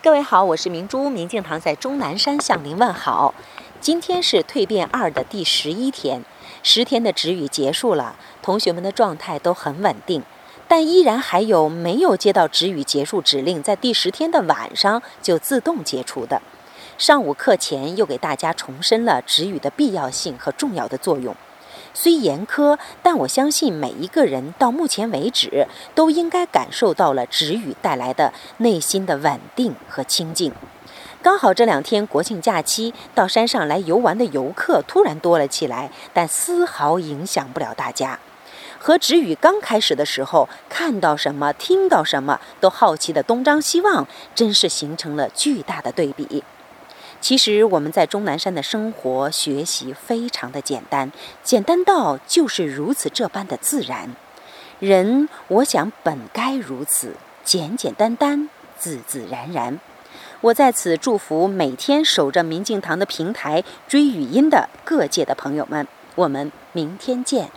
各位好，我是明珠，明镜堂在终南山向您问好。今天是蜕变二的第十一天，十天的止语结束了，同学们的状态都很稳定，但依然还有没有接到止语结束指令，在第十天的晚上就自动解除的。上午课前又给大家重申了止语的必要性和重要的作用。虽严苛，但我相信每一个人到目前为止都应该感受到了止语带来的内心的稳定和清静。刚好这两天国庆假期，到山上来游玩的游客突然多了起来，但丝毫影响不了大家。和止语刚开始的时候，看到什么、听到什么都好奇的东张西望，真是形成了巨大的对比。其实我们在终南山的生活学习非常的简单，简单到就是如此这般的自然。人，我想本该如此，简简单单，自自然然。我在此祝福每天守着明镜堂的平台追语音的各界的朋友们，我们明天见。